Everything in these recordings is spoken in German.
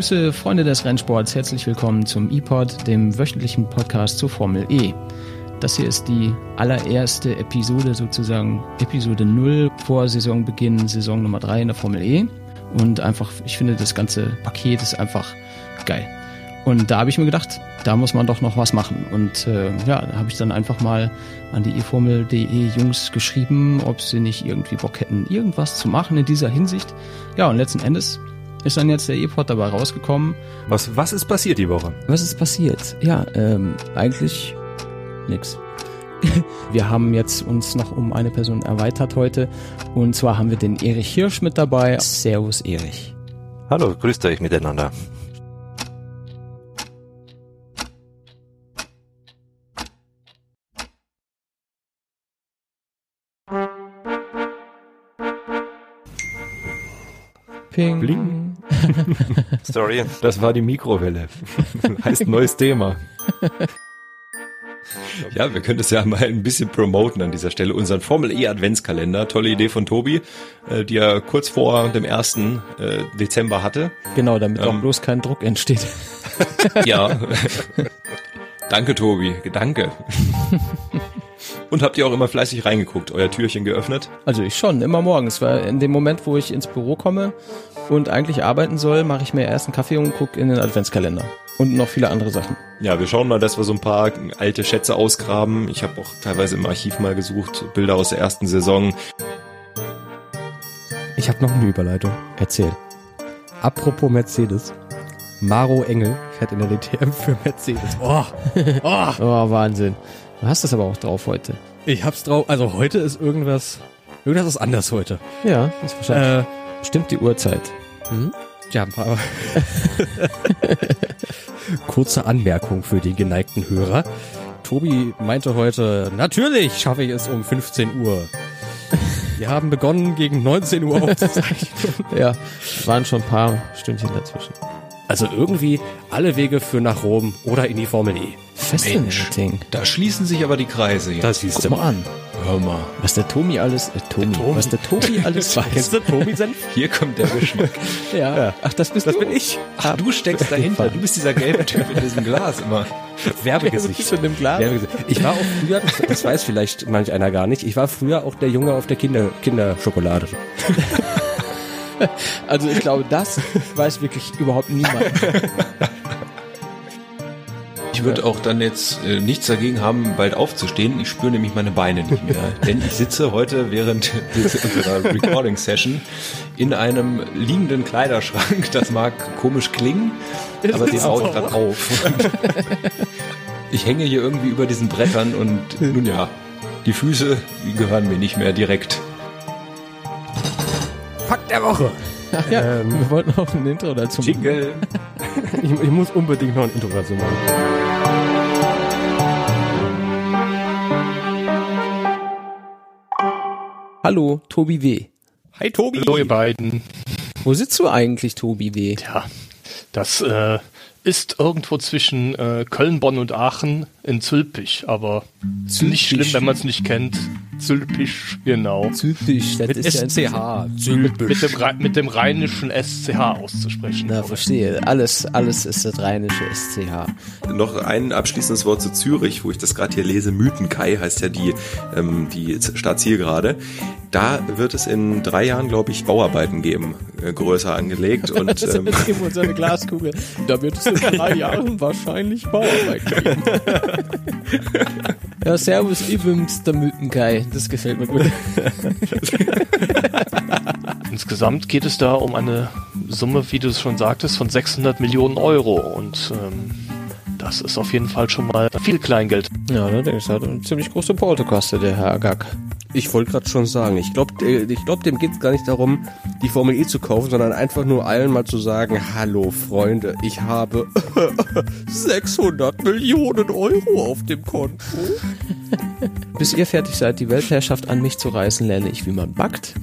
Grüße, Freunde des Rennsports. Herzlich willkommen zum ePod, dem wöchentlichen Podcast zur Formel E. Das hier ist die allererste Episode, sozusagen Episode 0 vor Saisonbeginn, Saison Nummer 3 in der Formel E. Und einfach, ich finde, das ganze Paket ist einfach geil. Und da habe ich mir gedacht, da muss man doch noch was machen. Und äh, ja, da habe ich dann einfach mal an die eFormel.de Jungs geschrieben, ob sie nicht irgendwie Bock hätten, irgendwas zu machen in dieser Hinsicht. Ja, und letzten Endes ist dann jetzt der E-Pod dabei rausgekommen. Was, was ist passiert die Woche? Was ist passiert? Ja, ähm, eigentlich nix. Wir haben jetzt uns noch um eine Person erweitert heute. Und zwar haben wir den Erich Hirsch mit dabei. Servus, Erich. Hallo, grüßt euch miteinander. Ping. Bling. Sorry, das war die Mikrowelle. heißt neues Thema. Ja, wir können das ja mal ein bisschen promoten an dieser Stelle. Unseren Formel E Adventskalender. Tolle Idee von Tobi, äh, die er kurz vor dem 1. Äh, Dezember hatte. Genau, damit auch Ähm. bloß kein Druck entsteht. Ja. Danke, Tobi. Danke. Und habt ihr auch immer fleißig reingeguckt, euer Türchen geöffnet? Also ich schon, immer morgens, weil in dem Moment, wo ich ins Büro komme und eigentlich arbeiten soll, mache ich mir erst einen Kaffee und gucke in den Adventskalender. Und noch viele andere Sachen. Ja, wir schauen mal, dass wir so ein paar alte Schätze ausgraben. Ich habe auch teilweise im Archiv mal gesucht, Bilder aus der ersten Saison. Ich habe noch eine Überleitung. Erzähl. Apropos Mercedes. Maro Engel fährt in der DTM für Mercedes. Oh, oh. Oh, Wahnsinn. Du hast das aber auch drauf heute. Ich hab's drauf. Also heute ist irgendwas. Irgendwas ist anders heute. Ja, ist wahrscheinlich. Äh, Bestimmt die Uhrzeit. hm? Ja, ein paar. Kurze Anmerkung für den geneigten Hörer. Tobi meinte heute, natürlich schaffe ich es um 15 Uhr. Wir haben begonnen gegen 19 Uhr aufzuzeichnen. Ja, waren schon ein paar Stündchen dazwischen. Also irgendwie alle Wege führen nach Rom oder in die Formel E. Fascinating. Da schließen sich aber die Kreise jetzt. Das siehst Guck mal an, Hör mal, was der Tomi alles, äh, Tomi, Tomi. was der Tobi alles weiß. Kennst du Tobi Senf? hier kommt der Geschmack. Ja. Ach, das bist Das du. bin ich. Ach, du steckst dahinter. Du bist dieser gelbe Typ in diesem Glas immer. Werbegesicht. in dem Glas. Werbegesicht. Ich war auch früher, das, das weiß vielleicht manch einer gar nicht, ich war früher auch der Junge auf der Kinder, Kinderschokolade. Also ich glaube, das weiß wirklich überhaupt niemand. Ich würde auch dann jetzt äh, nichts dagegen haben, bald aufzustehen. Ich spüre nämlich meine Beine nicht mehr. Denn ich sitze heute während unserer Recording-Session in einem liegenden Kleiderschrank. Das mag komisch klingen, aber den ich gerade auf. Ich hänge hier irgendwie über diesen Brettern und nun ja, die Füße die gehören mir nicht mehr direkt. Fakt der Woche. Ach ja, Ähm. wir wollten auch ein Intro dazu machen. Jingle. Ich, ich muss unbedingt noch ein Intro dazu machen. Hallo, Tobi W. Hi Tobi. Hallo ihr beiden. Wo sitzt du eigentlich, Tobi W? Ja, das äh, ist irgendwo zwischen äh, Köln, Bonn und Aachen in Zülpich, aber nicht schlimm, wenn man es nicht kennt. Zülpich, genau. Zülpich, das Mit ist ja SCH. Mit dem, Rhe- mit dem rheinischen SCH auszusprechen. Na, verstehe. Alles, alles ist das rheinische SCH. Noch ein abschließendes Wort zu Zürich, wo ich das gerade hier lese. Mythenkai heißt ja die, ähm, die Startzielgerade. Da wird es in drei Jahren, glaube ich, Bauarbeiten geben, äh, größer angelegt. Und Das ist ähm, uns eine Glaskugel. Da wird es in drei Jahren wahrscheinlich Bauarbeit geben. ja, servus übrigens, der Mythenkai. Das gefällt mir gut. Insgesamt geht es da um eine Summe, wie du es schon sagtest, von 600 Millionen Euro. Und ähm, das ist auf jeden Fall schon mal viel Kleingeld. Ja, ne, der hat eine ziemlich große Portokaste, der Herr Agag. Ich wollte gerade schon sagen, ich glaube, ich glaub, dem geht es gar nicht darum, die Formel E zu kaufen, sondern einfach nur allen mal zu sagen, hallo Freunde, ich habe 600 Millionen Euro auf dem Konto. Bis ihr fertig seid, die Weltherrschaft an mich zu reißen, lerne ich, wie man backt.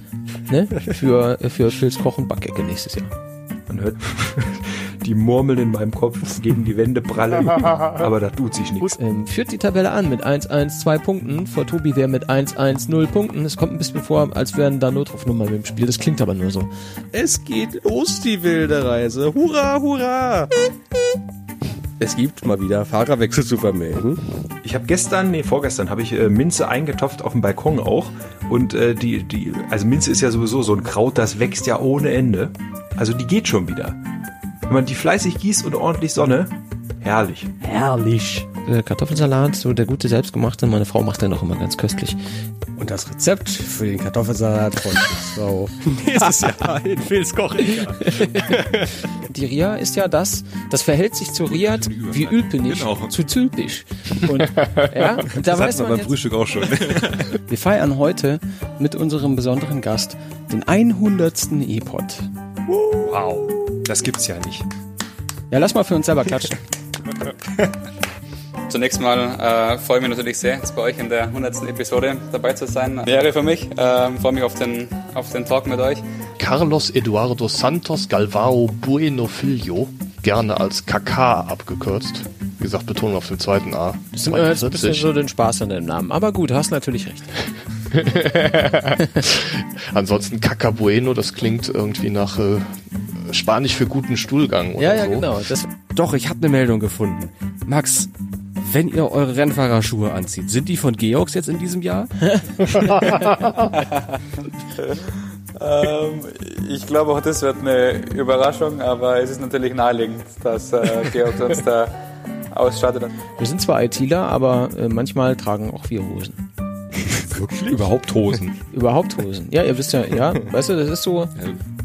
Ne? Für, für Phils Koch- und Backecke nächstes Jahr. man hört die Murmeln in meinem Kopf gegen die Wände prallen, aber da tut sich nichts. Ähm, führt die Tabelle an mit 1-1-2 Punkten. Vor Tobi wäre mit 1-1-0 Punkten. Es kommt ein bisschen vor, als wären da Notrufnummern im Spiel. Das klingt aber nur so. Es geht los, die wilde Reise. Hurra, hurra! Es gibt mal wieder Fahrerwechsel zu vermelden. Ich habe gestern, nee, vorgestern habe ich äh, Minze eingetopft auf dem Balkon auch. Und äh, die, die, also Minze ist ja sowieso so ein Kraut, das wächst ja ohne Ende. Also die geht schon wieder. Wenn man die fleißig gießt und ordentlich Sonne, herrlich. Herrlich. Äh, Kartoffelsalat, so der gute selbstgemachte. Meine Frau macht den auch immer ganz köstlich. Und das Rezept für den Kartoffelsalat von Frau nächstes Jahr in Phils Kochrichter. Die Ria ist ja das, das verhält sich zu Riad wie Ülpenich Genau. zu Zülpich. Und, ja, und da Das weiß hatten wir man beim jetzt, Frühstück auch schon. wir feiern heute mit unserem besonderen Gast den 100. E-Pod. wow. Das gibt's ja nicht. Ja, lass mal für uns selber klatschen. Zunächst mal äh, freue ich mich natürlich sehr, jetzt bei euch in der 100. Episode dabei zu sein. Ehre für mich. Ähm, freue mich auf den, auf den Talk mit euch. Carlos Eduardo Santos Galvao Bueno Filho, gerne als KK abgekürzt. Wie gesagt, Betonung auf dem zweiten A. Das ist immer jetzt ein bisschen so den Spaß an dem Namen. Aber gut, hast natürlich recht. Ansonsten Caca Bueno, das klingt irgendwie nach äh, Spanisch für guten Stuhlgang oder Ja, ja, so. genau. Das, Doch, ich habe eine Meldung gefunden. Max, wenn ihr eure Rennfahrerschuhe anzieht, sind die von Georgs jetzt in diesem Jahr? Ähm, ich glaube auch das wird eine Überraschung, aber es ist natürlich naheliegend, dass äh, Georg uns da ausstattet. wir sind zwar ITler, aber äh, manchmal tragen auch wir Hosen. Überhaupt Hosen. Überhaupt Hosen. Ja, ihr wisst ja, ja, weißt du, das ist so.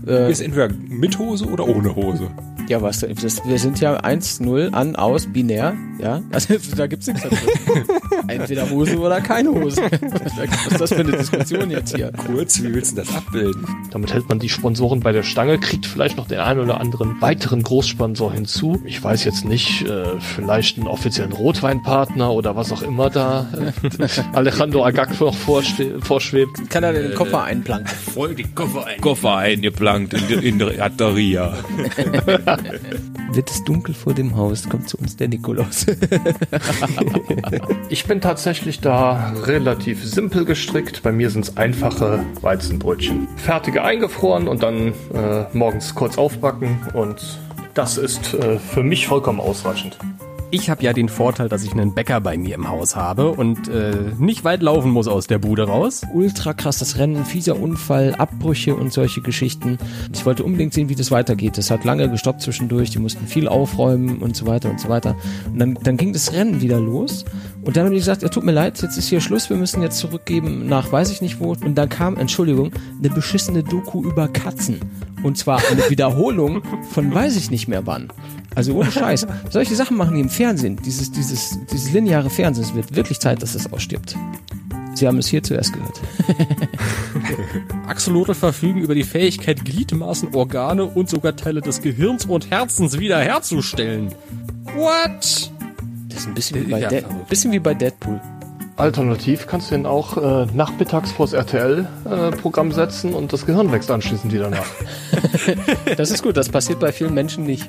Äh, Ist entweder mit Hose oder ohne Hose. Ja, was, das, wir sind ja 1-0 an, aus, binär, ja. Also da gibt's nichts dazwischen. Entweder Hose oder keine Hose. Was ist das für eine Diskussion jetzt hier? Kurz, wie willst du das abbilden? Damit hält man die Sponsoren bei der Stange, kriegt vielleicht noch den einen oder anderen weiteren Großsponsor hinzu. Ich weiß jetzt nicht, äh, vielleicht einen offiziellen Rotweinpartner oder was auch immer da äh, Alejandro Agag noch vorschwe- vorschwebt. Kann er den Koffer einplanken? Voll die Koffer, ein. Koffer eingeplankt in, der- in der Atteria. Wird es dunkel vor dem Haus, kommt zu uns der Nikolaus. Ich bin tatsächlich da relativ simpel gestrickt. Bei mir sind es einfache Weizenbrötchen. Fertige eingefroren und dann äh, morgens kurz aufbacken und das ist äh, für mich vollkommen ausreichend. Ich habe ja den Vorteil, dass ich einen Bäcker bei mir im Haus habe und äh, nicht weit laufen muss aus der Bude raus. Ultra krass, das Rennen, fieser Unfall, Abbrüche und solche Geschichten. Ich wollte unbedingt sehen, wie das weitergeht. Das hat lange gestoppt zwischendurch, die mussten viel aufräumen und so weiter und so weiter. Und dann, dann ging das Rennen wieder los. Und dann haben die gesagt, ja, tut mir leid, jetzt ist hier Schluss, wir müssen jetzt zurückgeben nach weiß ich nicht wo. Und dann kam, Entschuldigung, eine beschissene Doku über Katzen. Und zwar eine Wiederholung von weiß ich nicht mehr wann. Also ohne Scheiß. Solche Sachen machen die im Fernsehen. Dieses, dieses, dieses lineare Fernsehen. Es wird wirklich Zeit, dass es ausstirbt. Sie haben es hier zuerst gehört. Axolotl verfügen über die Fähigkeit, Gliedmaßen, Organe und sogar Teile des Gehirns und Herzens wiederherzustellen. What? Das ist ein bisschen wie bei, Ja, De bisschen wie bei Deadpool. Alternativ kannst du ihn auch äh, nachmittags vors RTL-Programm setzen und das Gehirn wächst anschließend wieder nach. Das ist gut, das passiert bei vielen Menschen nicht.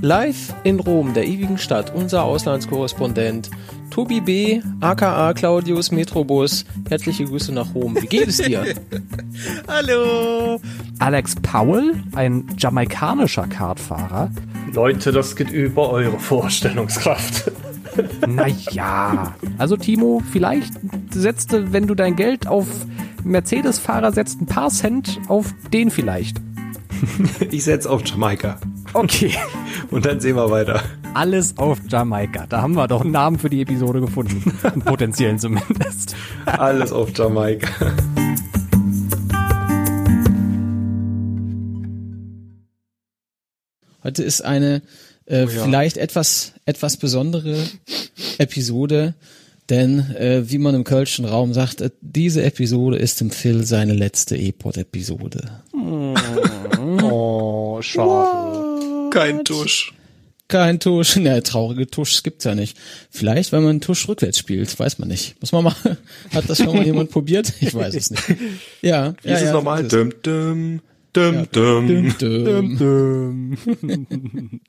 Live in Rom, der ewigen Stadt, unser Auslandskorrespondent Tobi B., aka Claudius Metrobus. Herzliche Grüße nach Rom. Wie geht es dir? Hallo! Alex Powell, ein jamaikanischer Kartfahrer. Leute, das geht über eure Vorstellungskraft. Naja. Also Timo, vielleicht setzt du, wenn du dein Geld auf Mercedes-Fahrer setzt, ein paar Cent auf den vielleicht. Ich setz auf Jamaika. Okay. Und dann sehen wir weiter. Alles auf Jamaika. Da haben wir doch einen Namen für die Episode gefunden. Einen potenziellen zumindest. Alles auf Jamaika. Heute ist eine äh, vielleicht etwas, etwas besondere Episode, denn äh, wie man im Kölschen Raum sagt, äh, diese Episode ist im Phil seine letzte E-Pod-Episode. Oh, schade. Kein Tusch. Kein Tusch, ne, traurige Tuschs gibt's ja nicht. Vielleicht, wenn man einen Tusch rückwärts spielt, weiß man nicht. Muss man mal, hat das schon mal jemand probiert? Ich weiß es nicht. Ja. Wie ja, ist es ja, ist Dum, dum, Dum, dum. Dum, dum.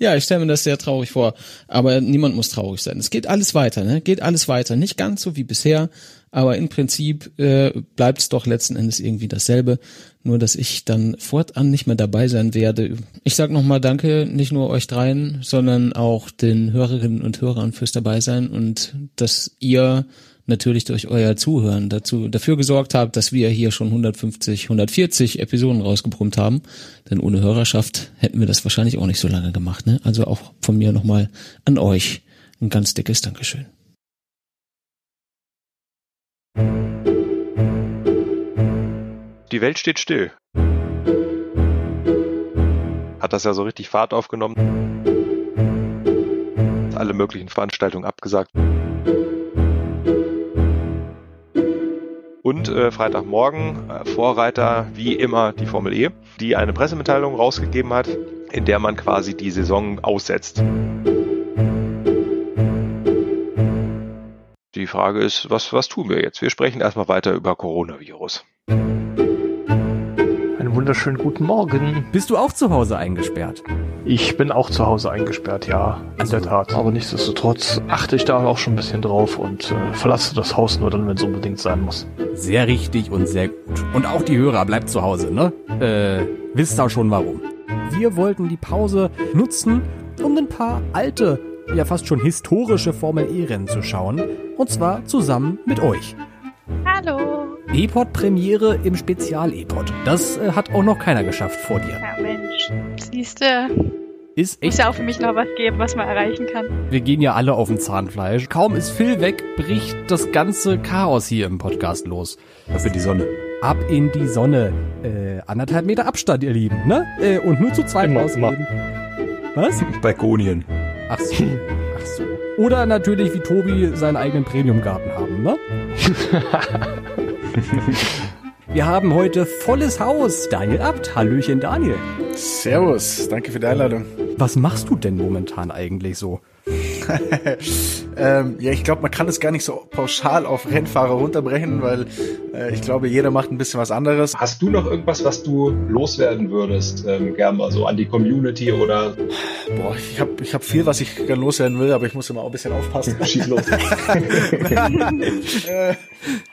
ja, ich stelle mir das sehr traurig vor, aber niemand muss traurig sein. Es geht alles weiter, ne? Geht alles weiter. Nicht ganz so wie bisher, aber im Prinzip äh, bleibt es doch letzten Endes irgendwie dasselbe. Nur, dass ich dann fortan nicht mehr dabei sein werde. Ich sag nochmal Danke, nicht nur euch dreien, sondern auch den Hörerinnen und Hörern fürs Dabeisein und dass ihr natürlich durch euer Zuhören dazu dafür gesorgt habt, dass wir hier schon 150, 140 Episoden rausgebrummt haben. Denn ohne Hörerschaft hätten wir das wahrscheinlich auch nicht so lange gemacht. Ne? Also auch von mir nochmal an euch ein ganz dickes Dankeschön. Die Welt steht still. Hat das ja so richtig Fahrt aufgenommen. Alle möglichen Veranstaltungen abgesagt. Und äh, Freitagmorgen äh, Vorreiter wie immer die Formel E, die eine Pressemitteilung rausgegeben hat, in der man quasi die Saison aussetzt. Die Frage ist, was, was tun wir jetzt? Wir sprechen erstmal weiter über Coronavirus. Einen wunderschönen guten Morgen. Bist du auch zu Hause eingesperrt? Ich bin auch zu Hause eingesperrt, ja, in der Tat. Aber nichtsdestotrotz achte ich da auch schon ein bisschen drauf und äh, verlasse das Haus nur dann, wenn es unbedingt sein muss. Sehr richtig und sehr gut. Und auch die Hörer bleibt zu Hause, ne? Äh, wisst auch schon warum. Wir wollten die Pause nutzen, um ein paar alte, ja fast schon historische Formel E-Rennen zu schauen. Und zwar zusammen mit euch. E-Pod-Premiere im Spezial-E-Pod. Das äh, hat auch noch keiner geschafft vor dir. Ja, Mensch. Siehste, Ist muss echt. ja auch für mich noch was geben, was man erreichen kann. Wir gehen ja alle auf dem Zahnfleisch. Kaum ist Phil weg, bricht das ganze Chaos hier im Podcast los. Dafür die Sonne. Ab in die Sonne. Äh, anderthalb Meter Abstand, ihr Lieben, ne? Äh, und nur zu zweit Immer, rausgehen. Was? Balkonien. Ach so. Ach so. Oder natürlich wie Tobi seinen eigenen Premiumgarten haben, ne? Wir haben heute volles Haus. Daniel Abt. Hallöchen, Daniel. Servus, danke für die Einladung. Was machst du denn momentan eigentlich so? Ähm, ja, ich glaube, man kann es gar nicht so pauschal auf Rennfahrer runterbrechen, weil äh, ich glaube, jeder macht ein bisschen was anderes. Hast du noch irgendwas, was du loswerden würdest? Ähm, gern mal so an die Community oder Boah, ich habe ich hab viel, was ich gerne loswerden will, aber ich muss immer auch ein bisschen aufpassen. schieß los. äh,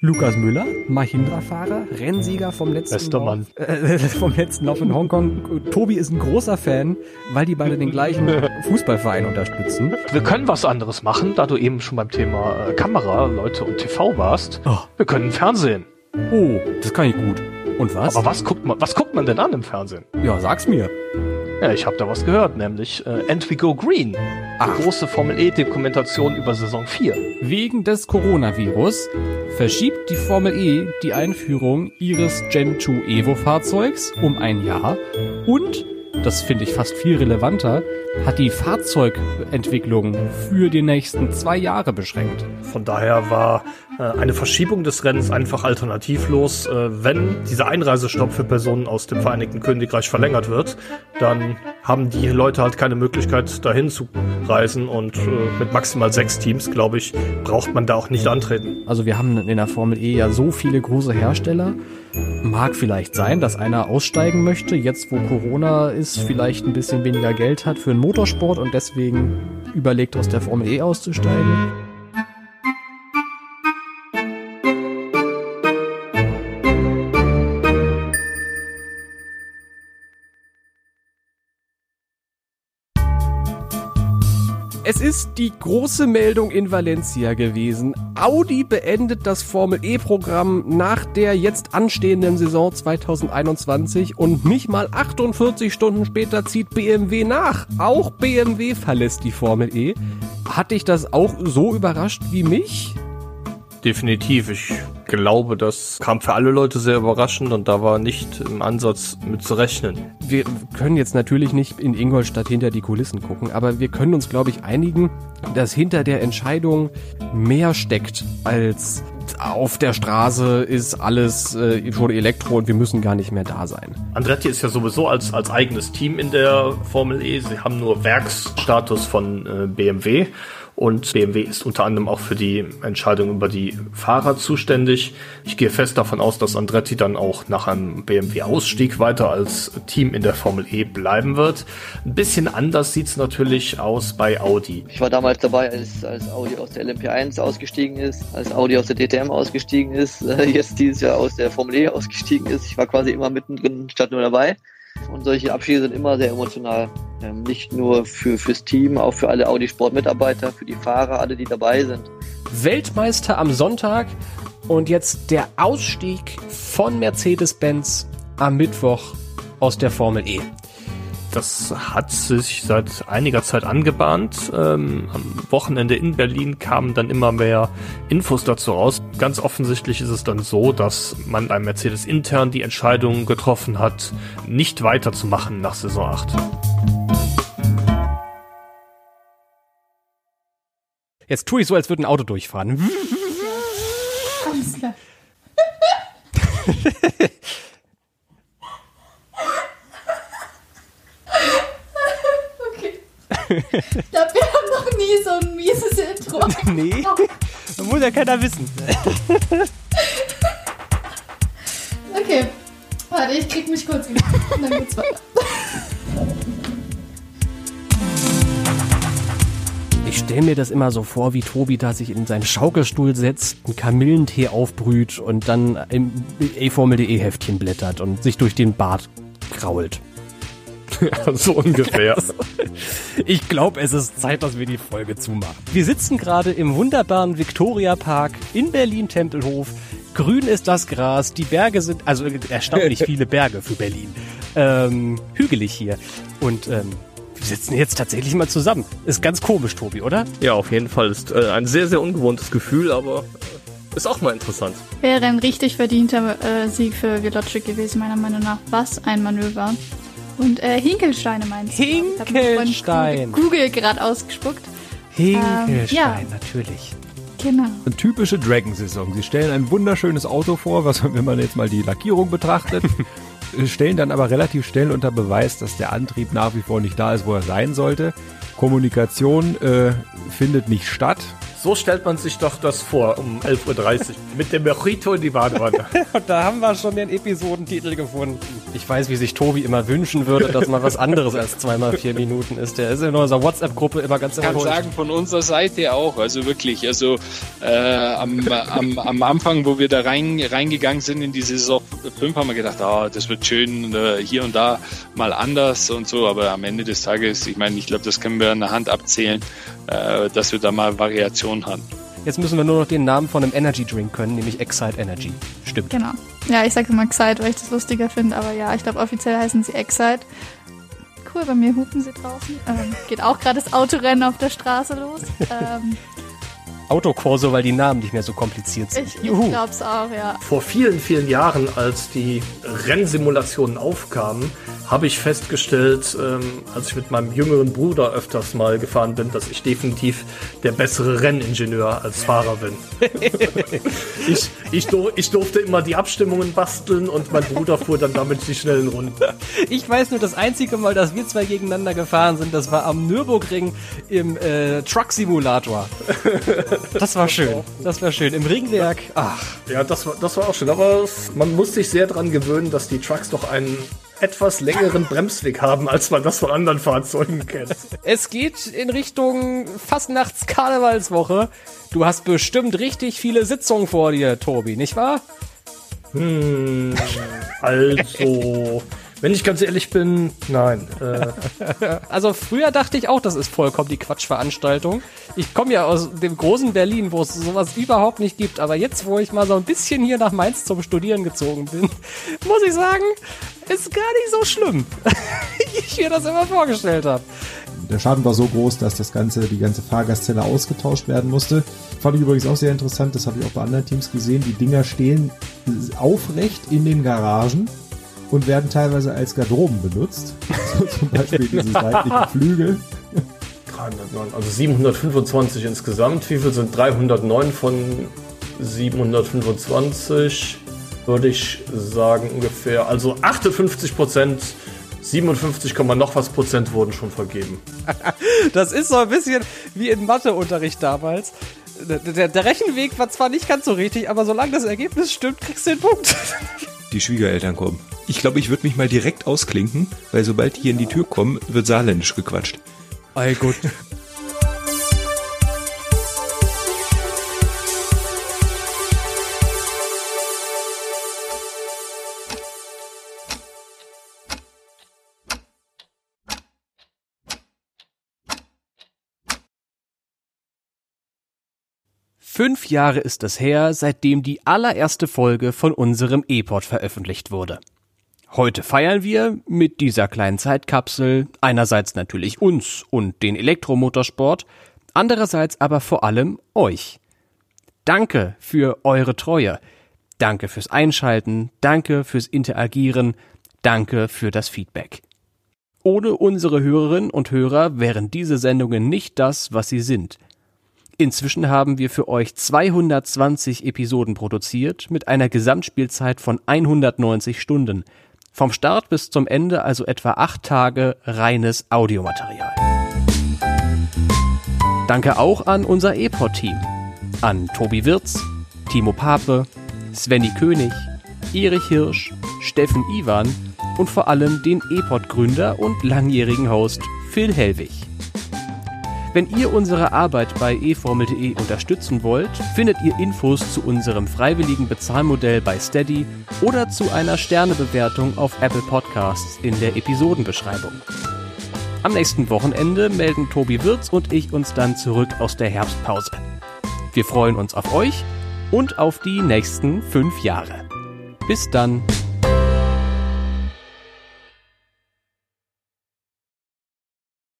Lukas Müller, Mahindra-Fahrer, Rennsieger vom letzten Bester Lauf, Mann. Äh, vom letzten Lauf in Hongkong. Tobi ist ein großer Fan, weil die beide den gleichen Fußballverein unterstützen. Wir können was anderes machen, da du eben schon beim Thema äh, Kamera, Leute und TV warst. Oh. Wir können Fernsehen. Oh, das kann ich gut. Und was? Aber was guckt man, was guckt man denn an im Fernsehen? Ja, sag's mir. Ja, ich habe da was gehört, nämlich äh, And We Go Green. Die große Formel E-Dokumentation über Saison 4. Wegen des Coronavirus verschiebt die Formel E die Einführung ihres Gen 2 Evo-Fahrzeugs um ein Jahr und, das finde ich fast viel relevanter, hat die Fahrzeugentwicklung für die nächsten zwei Jahre beschränkt. Von daher war äh, eine Verschiebung des Rennens einfach alternativlos. Äh, wenn dieser Einreisestopp für Personen aus dem Vereinigten Königreich verlängert wird, dann haben die Leute halt keine Möglichkeit, dahin zu reisen. Und äh, mit maximal sechs Teams, glaube ich, braucht man da auch nicht antreten. Also wir haben in der Formel E ja so viele große Hersteller. Mag vielleicht sein, dass einer aussteigen möchte, jetzt wo Corona ist, vielleicht ein bisschen weniger Geld hat für den Motorsport und deswegen überlegt, aus der Formel E auszusteigen. Es ist die große Meldung in Valencia gewesen. Audi beendet das Formel E-Programm nach der jetzt anstehenden Saison 2021 und nicht mal 48 Stunden später zieht BMW nach. Auch BMW verlässt die Formel E. Hat dich das auch so überrascht wie mich? Definitiv. Ich glaube, das kam für alle Leute sehr überraschend und da war nicht im Ansatz mit zu rechnen. Wir können jetzt natürlich nicht in Ingolstadt hinter die Kulissen gucken, aber wir können uns, glaube ich, einigen, dass hinter der Entscheidung mehr steckt als auf der Straße ist alles äh, schon Elektro und wir müssen gar nicht mehr da sein. Andretti ist ja sowieso als, als eigenes Team in der Formel E. Sie haben nur Werksstatus von äh, BMW. Und BMW ist unter anderem auch für die Entscheidung über die Fahrer zuständig. Ich gehe fest davon aus, dass Andretti dann auch nach einem BMW-Ausstieg weiter als Team in der Formel E bleiben wird. Ein bisschen anders sieht's natürlich aus bei Audi. Ich war damals dabei, als, als Audi aus der LMP1 ausgestiegen ist, als Audi aus der DTM ausgestiegen ist, äh, jetzt dieses Jahr aus der Formel E ausgestiegen ist. Ich war quasi immer mittendrin statt nur dabei. Und solche Abschiede sind immer sehr emotional. Ähm, nicht nur für, fürs Team, auch für alle Audi-Sport-Mitarbeiter, für die Fahrer, alle, die dabei sind. Weltmeister am Sonntag und jetzt der Ausstieg von Mercedes-Benz am Mittwoch aus der Formel E. Das hat sich seit einiger Zeit angebahnt. Ähm, am Wochenende in Berlin kamen dann immer mehr Infos dazu raus. Ganz offensichtlich ist es dann so, dass man beim Mercedes intern die Entscheidung getroffen hat, nicht weiterzumachen nach Saison 8. Jetzt tue ich so, als würde ein Auto durchfahren. Alles klar. okay. Ich glaube, wir haben noch nie so ein mieses Intro. nee, das muss ja keiner wissen. okay. Warte, ich krieg mich kurz. Und dann geht's weiter. Stelle mir das immer so vor, wie Tobi da sich in seinen Schaukelstuhl setzt, einen Kamillentee aufbrüht und dann im e-Formel.de Heftchen blättert und sich durch den Bart krault. Ja, so ungefähr. Ich glaube, es ist Zeit, dass wir die Folge zumachen. Wir sitzen gerade im wunderbaren Victoria Park in Berlin-Tempelhof. Grün ist das Gras, die Berge sind, also erstaunlich viele Berge für Berlin. Ähm, hügelig hier. Und ähm, wir sitzen jetzt tatsächlich mal zusammen. Ist ganz komisch, Tobi, oder? Ja, auf jeden Fall. Ist äh, ein sehr, sehr ungewohntes Gefühl, aber äh, ist auch mal interessant. Wäre ein richtig verdienter äh, Sieg für Velotric gewesen, meiner Meinung nach. Was ein Manöver. Und äh, Hinkelsteine meinst du? Hinkelstein. Google gerade ausgespuckt. Hinkelstein, ja. natürlich. Genau. Eine typische Dragon-Saison. Sie stellen ein wunderschönes Auto vor, was, wenn man jetzt mal die Lackierung betrachtet, stellen dann aber relativ schnell unter Beweis, dass der Antrieb nach wie vor nicht da ist, wo er sein sollte. Kommunikation äh, findet nicht statt. So stellt man sich doch das vor um 11.30 Uhr mit dem Mojito in die Badewanne. Und da haben wir schon den Episodentitel gefunden. Ich weiß, wie sich Tobi immer wünschen würde, dass mal was anderes als zweimal vier Minuten ist. Der ist in unserer WhatsApp-Gruppe immer ganz Ich kann erholt. sagen, von unserer Seite auch. Also wirklich, also äh, am, am, am Anfang, wo wir da rein, reingegangen sind in die Saison 5, haben wir gedacht, ah, das wird schön äh, hier und da mal anders und so. Aber am Ende des Tages, ich meine, ich glaube, das können wir an der Hand abzählen, äh, dass wir da mal Variationen haben. Jetzt müssen wir nur noch den Namen von einem Energy Drink können, nämlich Excite Energy. Stimmt. Genau. Ja, ich sage immer Excite, weil ich das lustiger finde, aber ja, ich glaube offiziell heißen sie Excite. Cool, bei mir hupen sie draußen. Ähm, geht auch gerade das Autorennen auf der Straße los. Ähm, Autokorso, weil die Namen nicht mehr so kompliziert sind. ich ich glaube es auch, ja. Vor vielen, vielen Jahren, als die Rennsimulationen aufkamen, habe ich festgestellt, ähm, als ich mit meinem jüngeren Bruder öfters mal gefahren bin, dass ich definitiv der bessere Renningenieur als Fahrer bin. ich, ich, dur ich durfte immer die Abstimmungen basteln und mein Bruder fuhr dann damit die schnellen Runden. Ich weiß nur, das einzige Mal, dass wir zwei gegeneinander gefahren sind, das war am Nürburgring im äh, Truck Simulator. Das war schön. Das war schön. Im Ringwerk. Ach. Ja, das war, das war auch schön. Aber man muss sich sehr daran gewöhnen, dass die Trucks doch einen etwas längeren Bremsweg haben, als man das von anderen Fahrzeugen kennt. Es geht in Richtung Fastnachts-Karnevalswoche. Du hast bestimmt richtig viele Sitzungen vor dir, Tobi, nicht wahr? Hm, also, wenn ich ganz ehrlich bin, nein. Äh, Also früher dachte ich auch, das ist vollkommen die Quatschveranstaltung. Ich komme ja aus dem großen Berlin, wo es sowas überhaupt nicht gibt. Aber jetzt, wo ich mal so ein bisschen hier nach Mainz zum Studieren gezogen bin, muss ich sagen, ist gar nicht so schlimm, wie ich mir das immer vorgestellt habe. Der Schaden war so groß, dass das ganze, die ganze Fahrgastzelle ausgetauscht werden musste. Fand ich übrigens auch sehr interessant, das habe ich auch bei anderen Teams gesehen. Die Dinger stehen aufrecht in den Garagen und werden teilweise als Garderoben benutzt. So zum Beispiel diese seitlichen Flügel. 309, also 725 insgesamt. Wie viel sind 309 von 725? Würde ich sagen ungefähr. Also 58 Prozent 57, noch was Prozent wurden schon vergeben. das ist so ein bisschen wie in Matheunterricht damals. Der, der, Rechenweg war zwar nicht ganz so richtig, aber solange das Ergebnis stimmt, kriegst du den Punkt. Die Schwiegereltern kommen. Ich glaube, ich würde mich mal direkt ausklinken, weil sobald die hier in die Tür kommen, wird saarländisch gequatscht. Ei gut. Fünf Jahre ist es her, seitdem die allererste Folge von unserem E-Pod veröffentlicht wurde. Heute feiern wir mit dieser kleinen Zeitkapsel einerseits natürlich uns und den Elektromotorsport, andererseits aber vor allem euch. Danke für eure Treue. Danke fürs Einschalten, danke fürs Interagieren, danke für das Feedback. Ohne unsere Hörerinnen und Hörer wären diese Sendungen nicht das, was sie sind – Inzwischen haben wir für euch 220 Episoden produziert mit einer Gesamtspielzeit von 190 Stunden. Vom Start bis zum Ende also etwa acht Tage reines Audiomaterial. Danke auch an unser E-Pod-Team. An Tobi Wirz, Timo Pape, Svenny König, Erich Hirsch, Steffen Iwan und vor allem den E-Pod-Gründer und langjährigen Host Phil Hellwig. Wenn ihr unsere Arbeit bei eformel.de unterstützen wollt, findet ihr Infos zu unserem freiwilligen Bezahlmodell bei Steady oder zu einer Sternebewertung auf Apple Podcasts in der Episodenbeschreibung. Am nächsten Wochenende melden Tobi Wirz und ich uns dann zurück aus der Herbstpause. Wir freuen uns auf euch und auf die nächsten fünf Jahre. Bis dann.